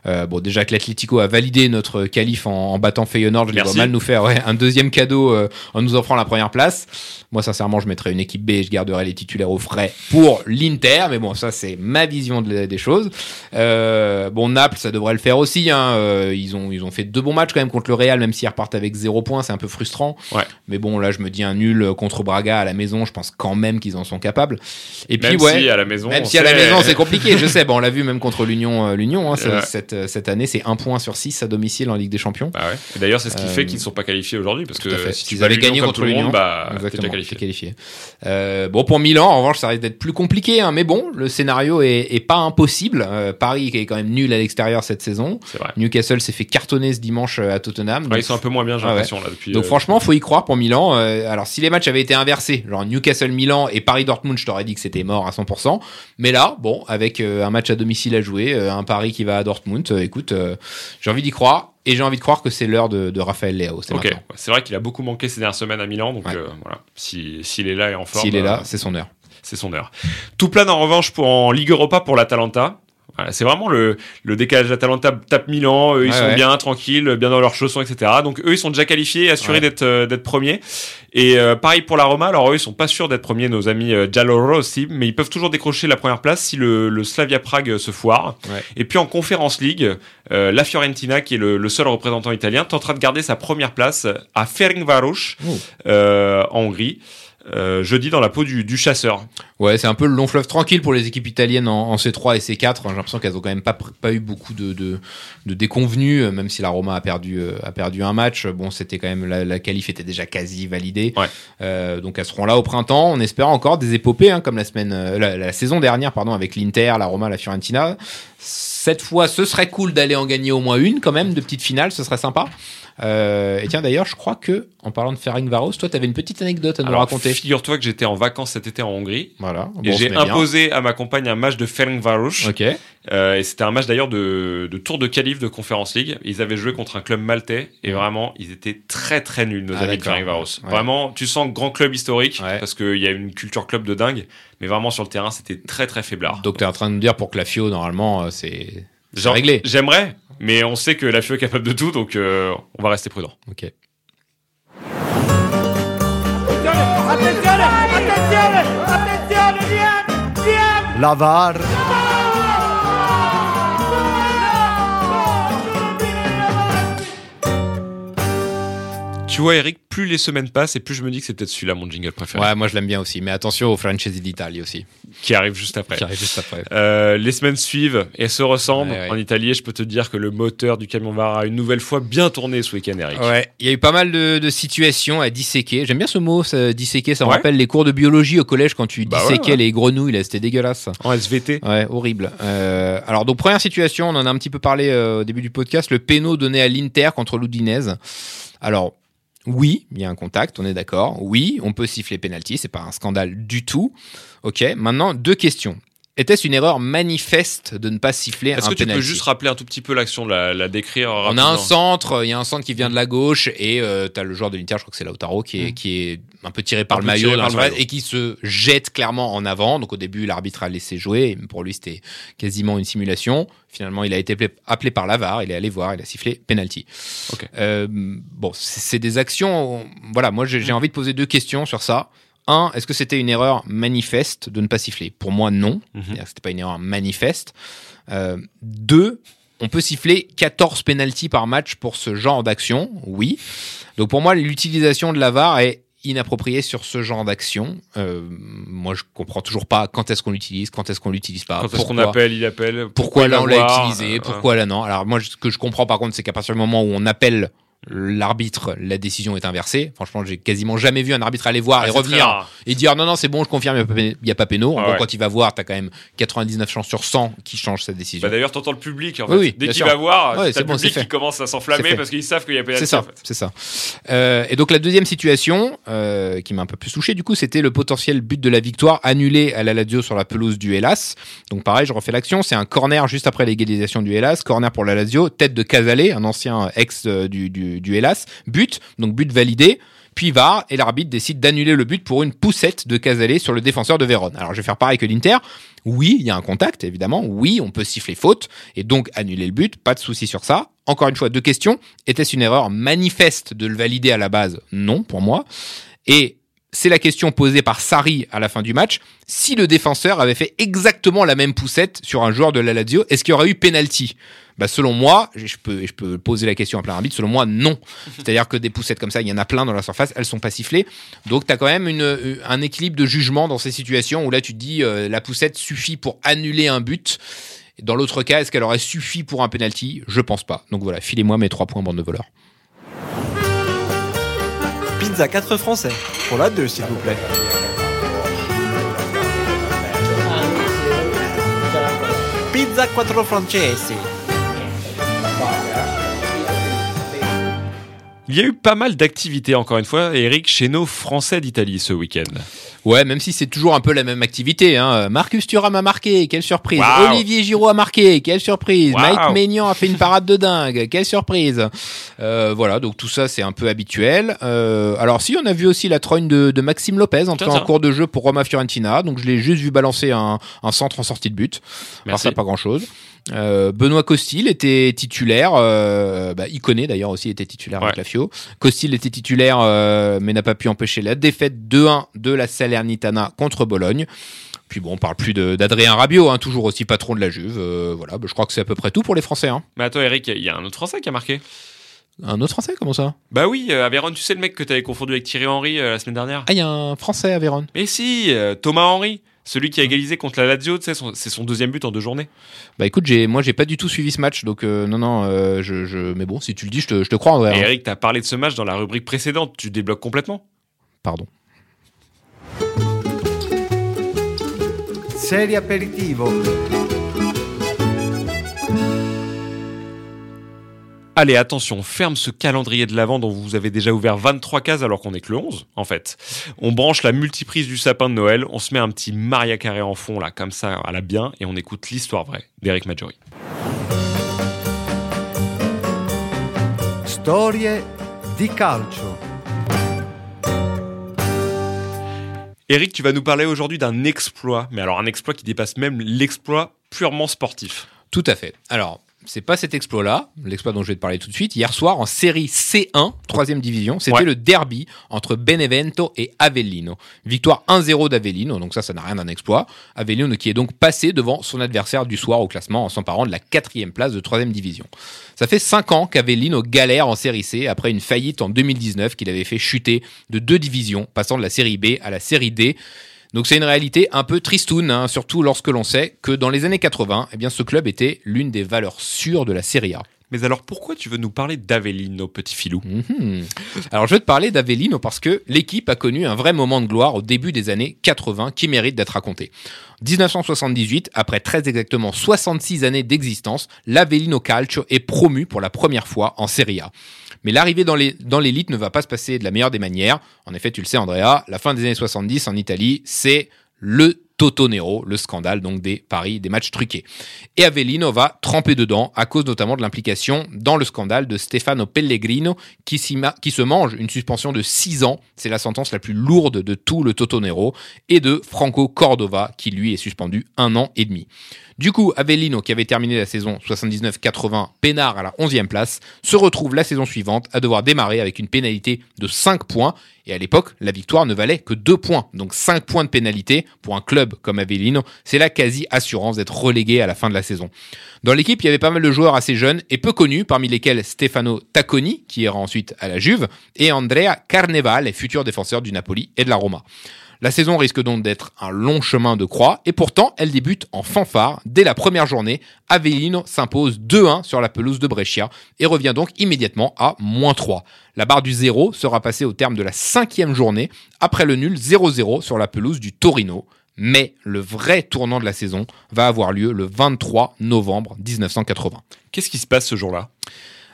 Speaker 5: Euh, bon, déjà que l'Atlético a validé notre qualif en, en battant Feyenoord, je les vois mal nous faire ouais, un deuxième cadeau euh, en nous offrant la première place. Moi, sincèrement, je mettrais une équipe B et je garderais les titulaires au frais pour l'Inter. Mais bon, ça, c'est ma vision de- des choses. Euh, bon, Naples, ça devrait le faire aussi. Hein. Euh, ils, ont, ils ont fait deux bons matchs quand même contre le Real, même s'ils repartent avec zéro point, c'est un peu frustrant.
Speaker 4: Ouais.
Speaker 5: Mais bon, là, je me dis un nul contre Braga à la maison. Je pense quand même qu'ils en sont capables. Et puis,
Speaker 4: même
Speaker 5: ouais.
Speaker 4: si à la maison,
Speaker 5: Même si à la maison c'est compliqué, je sais. Bon, on l'a vu même contre l'Union. euh, L'Union, hein, (laughs) ce-
Speaker 4: Ouais.
Speaker 5: cette, euh, cette année, c'est un point sur six à domicile en Ligue des Champions.
Speaker 4: Bah ouais. Et d'ailleurs, c'est ce qui
Speaker 5: Euh,
Speaker 4: fait qu'ils ne sont pas qualifiés aujourd'hui parce que si tu bats
Speaker 5: avaient gagné contre l'Union,
Speaker 4: bah
Speaker 5: Exactement,
Speaker 4: qualifié.
Speaker 5: qualifié. Euh, bon, pour Milan, en revanche, ça risque d'être plus compliqué, hein, mais bon, le scénario est, est pas impossible. Euh, Paris qui est quand même nul à l'extérieur cette saison. Newcastle s'est fait cartonner ce dimanche euh, à Tottenham.
Speaker 4: Ouais,
Speaker 5: Donc,
Speaker 4: ils sont un peu moins bien, j'ai
Speaker 5: Ah ouais.
Speaker 4: l'impression là depuis.
Speaker 5: donc
Speaker 4: euh,
Speaker 5: franchement, faut y croire pour Milan. Euh, alors si les matchs avaient été inversés, genre Newcastle-Milan et Paris-Dortmund, je t'aurais dit que c'était mort à 100%. Mais là, bon, avec euh, un match à domicile à jouer, euh, un Paris qui va à Dortmund, euh, écoute, euh, j'ai envie d'y croire. Et j'ai envie de croire que c'est l'heure de, de Raphaël Leao. C'est
Speaker 4: Ok,
Speaker 5: maintenant.
Speaker 4: Ouais, c'est vrai qu'il a beaucoup manqué ces dernières semaines à Milan, donc
Speaker 5: Ouais.
Speaker 4: euh, voilà. Si- S'il est là et en forme,
Speaker 5: S'il est là, c'est son heure.
Speaker 4: c'est son heure. Tout plane en revanche pour en Ligue Europa pour l'Atalanta. Voilà, c'est vraiment le, le décalage. L'Atalanta tape Milan, eux ils
Speaker 5: Ouais,
Speaker 4: sont
Speaker 5: ouais.
Speaker 4: bien tranquilles, bien dans leurs chaussons, etc. Donc eux ils sont déjà qualifiés, assurés
Speaker 5: Ouais.
Speaker 4: d'être euh, d'être premiers. Et euh, pareil pour la Roma. Alors eux ils sont pas sûrs d'être premiers, nos amis euh, Giallorossi, mais ils peuvent toujours décrocher la première place si le, le Slavia Prague euh, se foire.
Speaker 5: Ouais.
Speaker 4: Et puis en Conférence League, euh, la Fiorentina, qui est le, le seul représentant italien, tentera de garder sa première place à Ferencváros en Hongrie. Euh, jeudi dans la peau du, du chasseur.
Speaker 5: Ouais, c'est un peu le long fleuve tranquille pour les équipes italiennes en, en C3 et C4. J'ai l'impression qu'elles ont quand même pas, pas eu beaucoup de, de, de déconvenues, euh, même si la Roma a perdu, euh, a perdu un match. Bon, c'était quand même la, la qualif était déjà quasi validée.
Speaker 4: Ouais.
Speaker 5: Euh, donc elles seront là au printemps. On espère encore des épopées, hein, comme la semaine, euh, la, la saison dernière, pardon, avec l'Inter, la Roma, la Fiorentina. Cette fois, ce serait cool d'aller en gagner au moins une, quand même, de petite finale. Ce serait sympa. Euh, et tiens, d'ailleurs, je crois que, en parlant de Ferencváros, toi, t'avais une petite anecdote à nous
Speaker 4: Alors,
Speaker 5: raconter.
Speaker 4: Figure-toi que j'étais en vacances cet été en Hongrie.
Speaker 5: Voilà.
Speaker 4: et
Speaker 5: Bon,
Speaker 4: j'ai
Speaker 5: bien.
Speaker 4: imposé à ma compagne un match de Ferencváros.
Speaker 5: Ok.
Speaker 4: Euh, et c'était un match d'ailleurs de, de tour de qualif de Conference League. Ils avaient joué contre un club maltais et vraiment, ils étaient très très nuls, nos
Speaker 5: Ah,
Speaker 4: amis de. Ferencváros.
Speaker 5: Ouais.
Speaker 4: Vraiment, tu sens grand club historique
Speaker 5: Ouais.
Speaker 4: parce qu'il y a une culture club de dingue. Mais vraiment, sur le terrain, c'était très très faiblard.
Speaker 5: Donc t'es en train de nous dire pour que la FIO normalement euh, c'est
Speaker 4: Genre,
Speaker 5: réglé.
Speaker 4: J'aimerais, mais on sait que la FIO est capable de tout, donc euh, on va rester prudent.
Speaker 5: Ok.
Speaker 3: Attenzione, attenzione, attenzione, Diego, Diego!
Speaker 2: La VAR,
Speaker 4: Tu vois, Eric, plus les semaines passent et plus je me dis que c'est peut-être celui-là mon jingle préféré,
Speaker 5: Ouais, moi je l'aime bien aussi, mais attention au Francesi d'Italie aussi,
Speaker 4: qui arrive juste après.
Speaker 5: qui arrive juste après.
Speaker 4: Euh, les semaines suivent et se ressemblent.
Speaker 5: Ouais, ouais.
Speaker 4: En Italie, je peux te dire que le moteur du camion VAR a une nouvelle fois bien tourné ce week-end, Eric.
Speaker 5: Ouais, il y a eu pas mal de, de situations à disséquer. J'aime bien ce mot, ça, disséquer. Ça me
Speaker 4: Ouais.
Speaker 5: rappelle les cours de biologie au collège quand tu
Speaker 4: Bah
Speaker 5: disséquais les grenouilles. Là, c'était dégueulasse.
Speaker 4: En SVT.
Speaker 5: Ouais, horrible. Euh, alors donc première situation, on en a un petit peu parlé euh, au début du podcast, le péno donné à l'Inter contre l'Udinese. Alors Oui, il y a un contact, on est d'accord. Oui, on peut siffler penalty, c'est pas un scandale du tout. Ok, maintenant deux questions. Était-ce une erreur manifeste de ne pas siffler un
Speaker 4: Est-ce que tu
Speaker 5: penalty
Speaker 4: peux juste rappeler un tout petit peu l'action, la, la décrire
Speaker 5: On a
Speaker 4: rapidement
Speaker 5: un centre, il y a un centre qui vient de la gauche et euh, t'as le joueur de l'Inter, je crois que c'est Lautaro, qui est, qui est un peu tiré par
Speaker 4: Un
Speaker 5: le
Speaker 4: peu
Speaker 5: maillot,
Speaker 4: tiré
Speaker 5: dans
Speaker 4: par
Speaker 5: la
Speaker 4: le
Speaker 5: surface
Speaker 4: maillot.
Speaker 5: et qui se jette clairement en avant. Donc au début, l'arbitre a laissé jouer. Et pour lui, c'était quasiment une simulation. Finalement, il a été appelé, appelé par la VAR, il est allé voir, il a sifflé penalty.
Speaker 4: Ok.
Speaker 5: Euh, bon, c'est c'est des actions. Voilà, moi j'ai j'ai envie de poser deux questions sur ça. Un, est-ce que c'était une erreur manifeste de ne pas siffler? Pour moi, non. Que C'était pas une erreur manifeste. Euh, deux, on peut siffler 14 pénalties par match pour ce genre d'action, oui. Donc pour moi, l'utilisation de la VAR est inappropriée sur ce genre d'action. Euh, moi, je comprends toujours pas quand est-ce qu'on l'utilise, quand est-ce qu'on l'utilise pas.
Speaker 4: Quand est-ce qu'on appelle, il appelle.
Speaker 5: Pourquoi là on l'a utilisé
Speaker 4: euh,
Speaker 5: Pourquoi là non Alors moi, ce que je comprends par contre, c'est qu'à partir du moment où on appelle l'arbitre, la décision est inversée. Franchement, j'ai quasiment jamais vu un arbitre aller voir
Speaker 4: Ah,
Speaker 5: et revenir et dire non non c'est bon, je confirme, il n'y a pas péno. En
Speaker 4: Ah
Speaker 5: gros,
Speaker 4: ouais.
Speaker 5: quand il va voir, t'as quand même 99 chances sur 100 qui change sa décision.
Speaker 4: Bah d'ailleurs, t'entends le public. En
Speaker 5: Oui,
Speaker 4: fait.
Speaker 5: oui,
Speaker 4: Dès qu'il va voir,
Speaker 5: Ouais,
Speaker 4: t'as le
Speaker 5: bon,
Speaker 4: public qui commence à s'enflammer parce qu'ils savent qu'il y a pénalty.
Speaker 5: C'est ça,
Speaker 4: en fait.
Speaker 5: c'est ça. Euh, et donc la deuxième situation euh, qui m'a un peu plus touché, du coup, c'était le potentiel but de la victoire annulé à la Lazio sur la pelouse du Hellas. Donc pareil, je refais l'action. C'est un corner juste après l'égalisation du Hellas, corner pour la Lazio, tête de Casale, un ancien ex euh, du, du, Hellas, but, donc but validé. Puis VAR et l'arbitre décide d'annuler le but pour une poussette de Casale sur le défenseur de Vérone. Alors je vais faire pareil que l'Inter. Oui, il y a un contact, évidemment. Oui, on peut siffler faute et donc annuler le but. Pas de souci sur ça. Encore une fois, deux questions. Était-ce une erreur manifeste de le valider à la base? Non, pour moi. Et c'est la question posée par Sarri à la fin du match. Si le défenseur avait fait exactement la même poussette sur un joueur de la Lazio, est-ce qu'il y aurait eu penalty? Bah selon moi, je peux, je peux poser la question à plein arbitre, selon moi, non. C'est-à-dire que des poussettes comme ça, il y en a plein dans la surface, elles sont pas sifflées. Donc tu as quand même une, un équilibre de jugement dans ces situations où là tu te dis euh, la poussette suffit pour annuler un but. Dans l'autre cas, est-ce qu'elle aurait suffi pour un penalty? Je pense pas. Donc voilà, filez-moi mes trois points bande de voleurs.
Speaker 3: Pizza 4 français. Pour la 2, s'il vous plaît. Pizza 4 francesi.
Speaker 4: Il y a eu pas mal d'activités, encore une fois, Eric, chez nos Français d'Italie ce week-end.
Speaker 5: Ouais, même si c'est toujours un peu la même activité. Hein. Marcus Thuram a marqué, quelle surprise. Olivier Giroud a marqué, quelle surprise. Mike Maignan a fait une parade de dingue, quelle surprise. Euh, voilà, donc tout ça c'est un peu habituel. Euh, alors si, on a vu aussi la trogne de, de Maxime Lopez entrer
Speaker 4: Tiens,
Speaker 5: en cours de jeu pour Roma Fiorentina. Donc je l'ai juste vu balancer un, un centre en sortie de but. Alors
Speaker 4: Merci.
Speaker 5: ça, pas grand-chose. Euh, Benoît Costil était titulaire, euh, bah, Iconé d'ailleurs aussi était titulaire avec la Fio. Costil était titulaire, euh, mais n'a pas pu empêcher la défaite 2-1 de la Salernitana contre Bologne. Puis bon, on parle plus d'Adrien Rabiot, hein, toujours aussi patron de la Juve. Euh, voilà, bah, je crois que c'est à peu près tout pour les Français. Hein.
Speaker 4: Mais attends, Eric, il y a un autre Français qui a marqué.
Speaker 5: Un autre Français, comment ça?
Speaker 4: Bah oui, euh, Vérone, tu sais le mec que t'avais confondu avec Thierry Henry euh, la semaine dernière?
Speaker 5: Ah, il y a un Français à Vérone.
Speaker 4: Mais si, euh, Thomas Henry, celui qui a égalisé contre la Lazio, tu sais, son- c'est son deuxième but en deux journées.
Speaker 5: Bah écoute, j'ai, moi j'ai pas du tout suivi ce match, donc euh, non, non, euh, je, je, mais bon, si tu le dis, je te, je te crois, André.
Speaker 4: Et
Speaker 5: hein.
Speaker 4: Eric, t'as parlé de ce match dans la rubrique précédente, tu débloques complètement.
Speaker 5: Pardon.
Speaker 2: Serie aperitivo.
Speaker 4: Allez, attention, ferme ce calendrier de l'avant dont vous avez déjà ouvert 23 cases alors qu'on est que le 11, en fait. On branche la multiprise du sapin de Noël, on se met un petit Maria Carré en fond, là, comme ça, à la bien, et on écoute l'histoire vraie d'Eric Maggiori.
Speaker 2: Storie di calcio.
Speaker 4: Eric, tu vas nous parler aujourd'hui d'un exploit, mais alors un exploit qui dépasse même l'exploit purement sportif.
Speaker 5: Tout à fait. Alors, c'est pas cet exploit-là, l'exploit dont je vais te parler tout de suite. Hier soir, en série C1, troisième division, c'était
Speaker 4: Ouais.
Speaker 5: le derby entre Benevento et Avellino. Victoire 1-0 d'Avellino, donc ça, ça n'a rien d'un exploit. Avellino qui est donc passé devant son adversaire du soir au classement en s'emparant de la quatrième place de troisième division. Ça fait cinq ans qu'Avellino galère en série C après une faillite en 2019 qu'il avait fait chuter de deux divisions, passant de la série B à la série D. Donc c'est une réalité un peu tristoun, hein, surtout lorsque l'on sait que dans les années 80, eh bien, ce club était l'une des valeurs sûres de la Serie A.
Speaker 4: Mais alors pourquoi tu veux nous parler d'Avellino, petit filou?
Speaker 5: Mhm. Alors je vais te parler d'Avellino parce que l'équipe a connu un vrai moment de gloire au début des années 80 qui mérite d'être raconté. 1978, après très exactement 66 années d'existence, l'Avellino Calcio est promu pour la première fois en Serie A. Mais l'arrivée dans les- dans l'élite ne va pas se passer de la meilleure des manières. En effet, tu le sais Andrea, la fin des années 70 en Italie, c'est le Totonero, le scandale donc des paris, des matchs truqués. Et Avellino va tremper dedans à cause notamment de l'implication dans le scandale de Stefano Pellegrino qui, se mange une suspension de 6 ans, c'est la sentence la plus lourde de tout le Totonero, et de Franco Cordova qui lui est suspendu un an et demi. Du coup, Avellino, qui avait terminé la saison 79-80 peinard à la 11e place, se retrouve la saison suivante à devoir démarrer avec une pénalité de 5 points. Et à l'époque, la victoire ne valait que 2 points. Donc 5 points de pénalité pour un club comme Avellino, c'est la quasi-assurance d'être relégué à la fin de la saison. Dans l'équipe, il y avait pas mal de joueurs assez jeunes et peu connus, parmi lesquels Stefano Tacconi, qui ira ensuite à la Juve, et Andrea Carnevale, futur défenseur du Napoli et de la Roma. La saison risque donc d'être un long chemin de croix, et pourtant elle débute en fanfare. Dès la première journée, Avellino s'impose 2-1 sur la pelouse de Brescia et revient donc immédiatement à moins 3. La barre du 0 sera passée au terme de la cinquième journée, après le nul 0-0 sur la pelouse du Torino. Mais le vrai tournant de la saison va avoir lieu le 23 novembre 1980.
Speaker 4: Qu'est-ce qui se passe ce jour-là?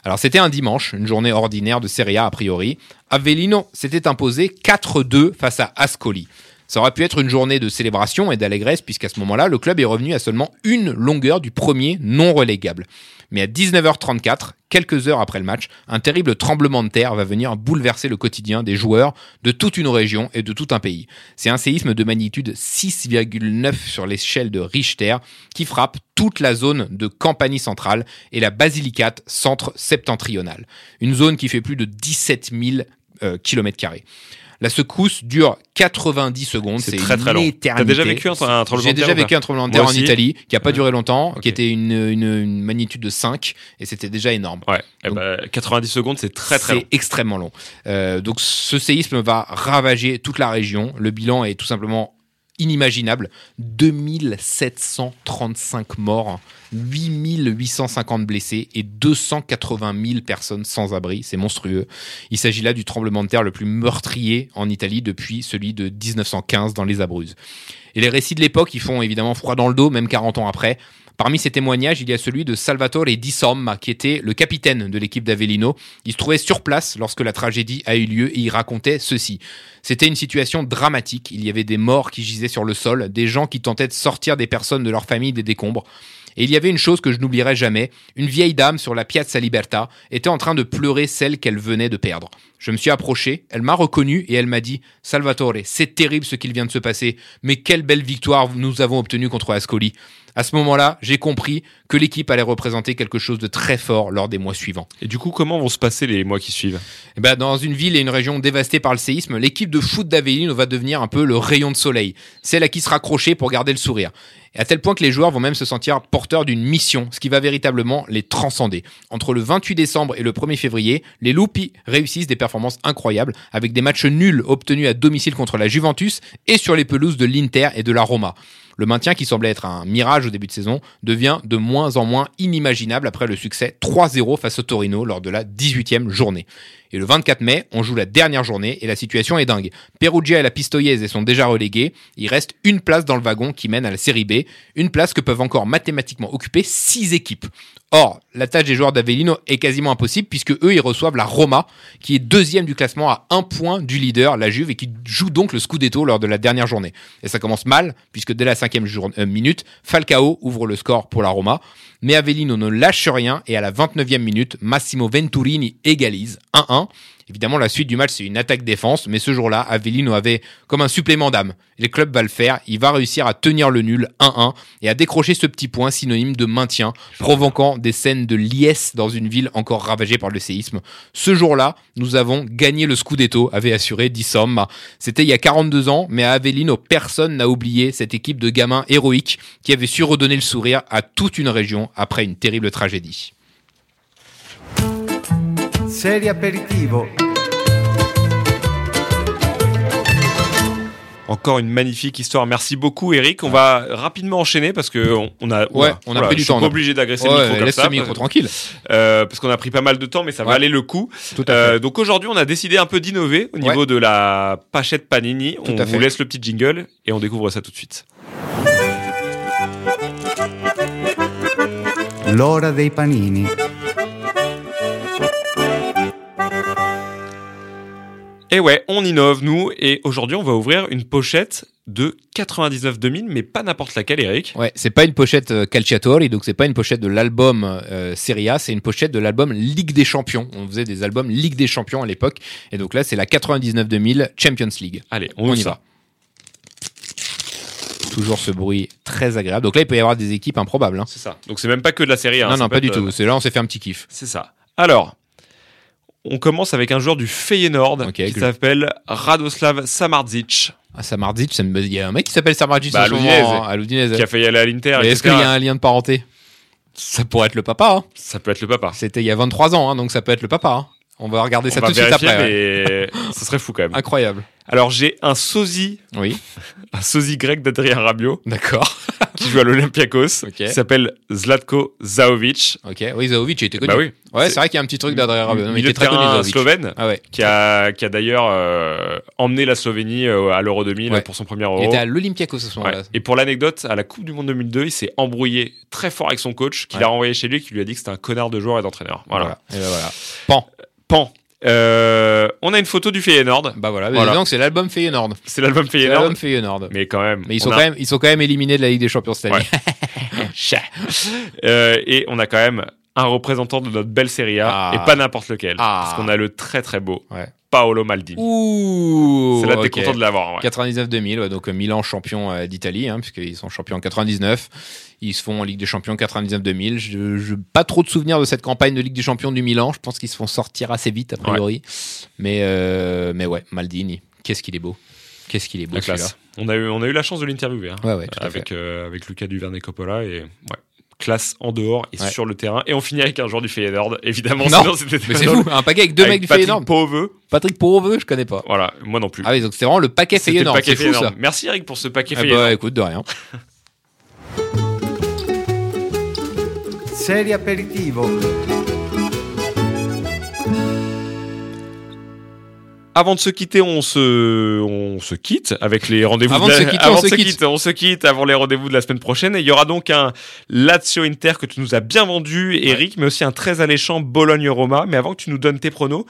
Speaker 5: Alors c'était un dimanche, une journée ordinaire de Serie A a priori. Avellino s'était imposé 4-2 face à Ascoli. Ça aurait pu être une journée de célébration et d'allégresse puisqu'à ce moment-là, le club est revenu à seulement une longueur du premier non relégable. Mais à 19h34, quelques heures après le match, un terrible tremblement de terre va venir bouleverser le quotidien des joueurs de toute une région et de tout un pays. C'est un séisme de magnitude 6,9 sur l'échelle de Richter qui frappe toute la zone de Campanie centrale et la Basilicate centre septentrionale. Une zone qui fait plus de 17 000 euh, kilomètres carrés. La secousse dure 90 secondes.
Speaker 4: C'est très, très long. T'as déjà vécu un- un tremblement de
Speaker 5: J'ai déjà vécu un tremblement de terre en. Italie qui a pas duré longtemps, qui était une, une, une magnitude de 5 et c'était déjà énorme.
Speaker 4: Ouais, eh
Speaker 5: Donc-
Speaker 4: ben, 90 secondes, c'est très très long.
Speaker 5: C'est extrêmement long. Euh, donc ce séisme va ravager toute la région. Le bilan est tout simplement inimaginable. 2735 morts, 8850 blessés et 280 000 personnes sans abri. C'est monstrueux. Il s'agit là du tremblement de terre le plus meurtrier en Italie depuis celui de 1915 dans les Abruzzes. Et les récits de l'époque, ils font évidemment froid dans le dos, même 40 ans après. Parmi ces témoignages, il y a celui de Salvatore Di Somma, qui était le capitaine de l'équipe d'Avellino. Il se trouvait sur place lorsque la tragédie a eu lieu et il racontait ceci. C'était une situation dramatique. Il y avait des morts qui gisaient sur le sol, des gens qui tentaient de sortir des personnes de leur famille des décombres. Et il y avait une chose que je n'oublierai jamais. Une vieille dame sur la Piazza Libertà était en train de pleurer celle qu'elle venait de perdre. Je me suis approché, elle m'a reconnu et elle m'a dit Salvatore, c'est terrible ce qu'il vient de se passer, mais quelle belle victoire nous avons obtenue contre Ascoli. À ce moment-là, j'ai compris que l'équipe allait représenter quelque chose de très fort lors des mois suivants.
Speaker 4: Et du coup, comment vont se passer les mois qui suivent?
Speaker 5: Eh ben, dans une ville et une région dévastées par le séisme, l'équipe de foot d'Avellino va devenir un peu le rayon de soleil, celle à qui se raccrocher pour garder le sourire. Et à tel point que les joueurs vont même se sentir porteurs d'une mission, ce qui va véritablement les transcender. Entre le 28 décembre et le 1er février, les Lupi réussissent des performances incroyables, avec des matchs nuls obtenus à domicile contre la Juventus et sur les pelouses de l'Inter et de la Roma. Le maintien, qui semblait être un mirage au début de saison, devient de moins en moins inimaginable après le succès 3-0 face au Torino lors de la 18e journée. Et le 24 mai, on joue la dernière journée et la situation est dingue. Perugia et la Pistoiese sont déjà relégués. Il reste une place dans le wagon qui mène à la série B, une place que peuvent encore mathématiquement occuper six équipes. Or, la tâche des joueurs d'Avellino est quasiment impossible puisque eux, ils reçoivent la Roma, qui est deuxième du classement à un point du leader, la Juve, et qui joue donc le Scudetto lors de la dernière journée. Et ça commence mal, puisque dès la cinquième euh, minute, Falcao ouvre le score pour la Roma. Mais Avellino ne lâche rien et à la 29e minute, Massimo Venturini égalise 1-1. Évidemment, la suite du match, c'est une attaque-défense, mais ce jour-là, Avellino avait comme un supplément d'âme. Le club va le faire, il va réussir à tenir le nul 1-1 et à décrocher ce petit point synonyme de maintien, provoquant des scènes de liesse dans une ville encore ravagée par le séisme. Ce jour-là, nous avons gagné le Scudetto, avait assuré Di Somma. C'était il y a 42 ans, mais à Avellino, personne n'a oublié cette équipe de gamins héroïques qui avait su redonner le sourire à toute une région après une terrible tragédie.
Speaker 4: Encore une magnifique histoire. Merci beaucoup, Eric. On va rapidement enchaîner parce que on, on a,
Speaker 5: Ouais, on a pris du
Speaker 4: je suis
Speaker 5: temps,
Speaker 4: pas
Speaker 5: on a-
Speaker 4: obligé d'agresser
Speaker 5: Ouais,
Speaker 4: le micro comme
Speaker 5: laisse
Speaker 4: ça.
Speaker 5: le micro tranquille.
Speaker 4: euh, parce qu'on a pris pas mal de temps, mais ça va
Speaker 5: Ouais.
Speaker 4: aller le coup.
Speaker 5: Tout à
Speaker 4: Euh,
Speaker 5: fait.
Speaker 4: donc aujourd'hui, on a décidé un peu d'innover au niveau de la pachette Panini.
Speaker 5: Tout
Speaker 4: on
Speaker 5: à
Speaker 4: vous
Speaker 5: fait.
Speaker 4: laisse le petit jingle et on découvre ça tout de suite.
Speaker 2: L'ora dei panini.
Speaker 4: Et ouais, on innove nous et aujourd'hui, on va ouvrir une pochette de 99-2000, mais pas n'importe laquelle, Eric.
Speaker 5: Ouais, c'est pas une pochette euh, Calciatori, donc c'est pas une pochette de l'album euh, Serie A, c'est une pochette de l'album Ligue des Champions. On faisait des albums Ligue des Champions à l'époque, et donc là c'est la 99-2000 Champions League.
Speaker 4: Allez, on,
Speaker 5: On y
Speaker 4: ça.
Speaker 5: va. Toujours ce bruit très agréable. Donc là il peut y avoir des équipes improbables. hein.
Speaker 4: C'est ça. Donc c'est même pas que de la série. hein,
Speaker 5: non
Speaker 4: ça
Speaker 5: non pas du
Speaker 4: être,
Speaker 5: tout.
Speaker 4: euh,
Speaker 5: C'est là on s'est fait un petit kiff.
Speaker 4: C'est ça. Alors, on commence avec un joueur du Feyenoord qui s'appelle Radoslav Samardzic,
Speaker 5: Ah Samardzic, me- il y a un mec qui s'appelle Samardzic
Speaker 4: Bah, à l'Udinese.
Speaker 5: hein, l'Udinese.
Speaker 4: qui a failli aller à l'Inter.
Speaker 5: Est-ce qu'il y a un lien de parenté? Ça pourrait être le papa. hein.
Speaker 4: Ça peut être le papa.
Speaker 5: C'était il y a 23 ans, hein, donc ça peut être le papa. hein. On va regarder
Speaker 4: On
Speaker 5: ça
Speaker 4: va
Speaker 5: tout de suite après.
Speaker 4: mais (laughs) ça serait fou quand même.
Speaker 5: Incroyable.
Speaker 4: Alors j'ai un sosie,
Speaker 5: Oui, (laughs)
Speaker 4: un sosie grec d'Adrien Rabiot
Speaker 5: d'accord. (laughs)
Speaker 4: qui joue à l'Olympiakos,
Speaker 5: Ok.
Speaker 4: qui s'appelle Zlatko Zaovic.
Speaker 5: Ok, oui, Zaovic, il était connu.
Speaker 4: Bah oui.
Speaker 5: Ouais,
Speaker 4: C'est-
Speaker 5: vrai qu'il y a un petit truc d'Adrien Rabiot. Il était très connu,
Speaker 4: slovène,
Speaker 5: Ah ouais.
Speaker 4: qui a, qui a d'ailleurs euh, emmené la Slovénie euh, à l'Euro 2000
Speaker 5: Ouais.
Speaker 4: pour son premier
Speaker 5: Il
Speaker 4: Euro.
Speaker 5: était à l'Olympiakos ce
Speaker 4: Ouais.
Speaker 5: moment-là.
Speaker 4: Et pour l'anecdote, à la Coupe du Monde 2002, il s'est embrouillé très fort avec son coach, qui l'a renvoyé chez lui, qui lui a dit que c'était un connard de joueur et d'entraîneur. Voilà.
Speaker 5: Et ben voilà. Pan.
Speaker 4: Pan. Euh, on a une photo du Feyenoord.
Speaker 5: Bah voilà.
Speaker 4: Voilà.
Speaker 5: Donc c'est l'album Feyenoord.
Speaker 4: C'est l'album Feyenoord.
Speaker 5: l'album Feyenoord.
Speaker 4: Mais quand même.
Speaker 5: Mais ils
Speaker 4: on
Speaker 5: sont
Speaker 4: a-
Speaker 5: quand même, ils sont quand même éliminés de la Ligue des Champions cette année. (laughs) Chat.
Speaker 4: Euh, et on a quand même un représentant de notre belle Serie A,
Speaker 5: Ah.
Speaker 4: et pas n'importe lequel.
Speaker 5: Ah.
Speaker 4: Parce qu'on a le très très beau
Speaker 5: Ouais.
Speaker 4: Paolo Maldini.
Speaker 5: Ouh.
Speaker 4: C'est là que t'es
Speaker 5: ok.
Speaker 4: content de l'avoir. ouais.
Speaker 5: 99-2000, ouais, donc euh, Milan champion euh, d'Italie, hein, puisqu'ils sont champions en 99. Ils se font en Ligue des Champions 99-2000. Je, je pas trop de souvenirs de cette campagne de Ligue des Champions du Milan. Je pense qu'ils se font sortir assez vite a priori. Mais euh, mais ouais, Maldini, qu'est-ce qu'il est beau. Qu'est-ce qu'il est beau celui-là.
Speaker 4: On a, eu, on a eu la chance de l'interviewer. hein,
Speaker 5: Ouais
Speaker 4: avec, euh, avec Lucas Duvernay Coppola. Et ouais, classe en dehors et
Speaker 5: Ouais.
Speaker 4: sur le terrain. Et on finit avec un joueur du Feyenoord, évidemment.
Speaker 5: Non,
Speaker 4: sinon c'était
Speaker 5: Mais c'est fou, un paquet avec deux
Speaker 4: Avec
Speaker 5: mecs du
Speaker 4: Patrick
Speaker 5: Feyenoord.
Speaker 4: Pauveux.
Speaker 5: Patrick Pauveux, je connais pas.
Speaker 4: Voilà, moi non plus.
Speaker 5: Ah oui, donc c'est vraiment le paquet
Speaker 4: C'était le
Speaker 5: Feyenoord,
Speaker 4: paquet
Speaker 5: c'est fou
Speaker 4: Feyenoord.
Speaker 5: ça.
Speaker 4: Merci Eric pour ce paquet
Speaker 5: Ah
Speaker 4: Feyenoord.
Speaker 5: bah écoute, de rien.
Speaker 2: Serie aperitivo.
Speaker 4: Avant de se quitter, on se, on se quitte avec les rendez-vous.
Speaker 5: Avant
Speaker 4: de la-
Speaker 5: se quitter,
Speaker 4: avant
Speaker 5: on
Speaker 4: de
Speaker 5: se quitte,
Speaker 4: on se quitte avant les rendez-vous de la semaine prochaine. Et il y aura donc un Lazio Inter que tu nous as bien vendu, Eric, mais aussi un très alléchant Bologne-Roma. Mais avant que tu nous donnes tes pronos,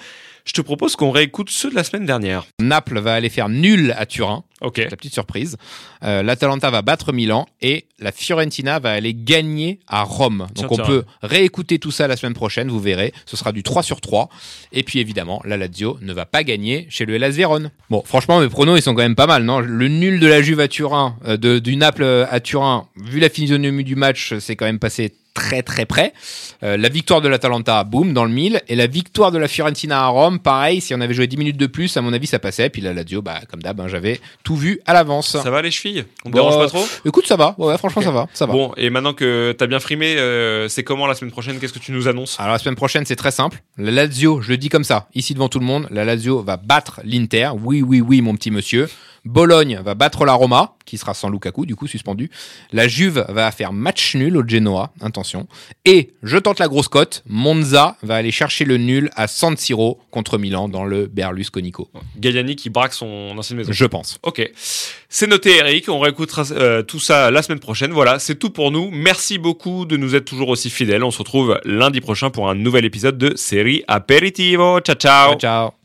Speaker 4: je te propose qu'on réécoute ceux de la semaine dernière.
Speaker 5: Naples va aller faire nul à Turin.
Speaker 4: Ok.
Speaker 5: La petite surprise. Euh, L'Atalanta va battre Milan et la Fiorentina va aller gagner à Rome.
Speaker 4: Tiens,
Speaker 5: Donc on
Speaker 4: tiens.
Speaker 5: peut réécouter tout ça la semaine prochaine, vous verrez. Ce sera du 3 sur 3. Et puis évidemment, la Lazio ne va pas gagner chez le Hellas Vérone. Bon, franchement, mes pronos, ils sont quand même pas mal, non? Le nul de la Juve à Turin, euh, de, du Naples à Turin, vu la physionomie du match, c'est quand même passé très très près. Euh, la victoire de l'Atalanta, boum, dans le mille. Et la victoire de la Fiorentina à Rome, pareil, si on avait joué 10 minutes de plus, à mon avis, ça passait. Puis la Lazio, bah, comme d'hab, hein, j'avais tout vu à l'avance.
Speaker 4: Ça va les chevilles? On te
Speaker 5: Bon,
Speaker 4: dérange pas trop?
Speaker 5: Écoute, ça va. Ouais, franchement, ça va. Ça va.
Speaker 4: Bon, et maintenant que t'as bien frimé, euh, c'est comment la semaine prochaine? Qu'est-ce que tu nous annonces?
Speaker 5: Alors la semaine prochaine, c'est très simple. La Lazio, je le dis comme ça, ici devant tout le monde, la Lazio va battre l'Inter. Oui, oui, oui, mon petit monsieur. Bologne va battre la Roma, qui sera sans Lukaku, du coup suspendu. La Juve va faire match nul au Genoa, attention. Et je tente la grosse cote. Monza va aller chercher le nul à San Siro contre Milan dans le Berlusconico.
Speaker 4: Galliani qui braque son ancienne maison.
Speaker 5: Je pense.
Speaker 4: Ok, c'est noté Eric, on réécoutera euh, tout ça la semaine prochaine. Voilà, c'est tout pour nous. Merci beaucoup de nous être toujours aussi fidèles. On se retrouve lundi prochain pour un nouvel épisode de Série Aperitivo. Ciao ciao.
Speaker 5: ciao. ciao.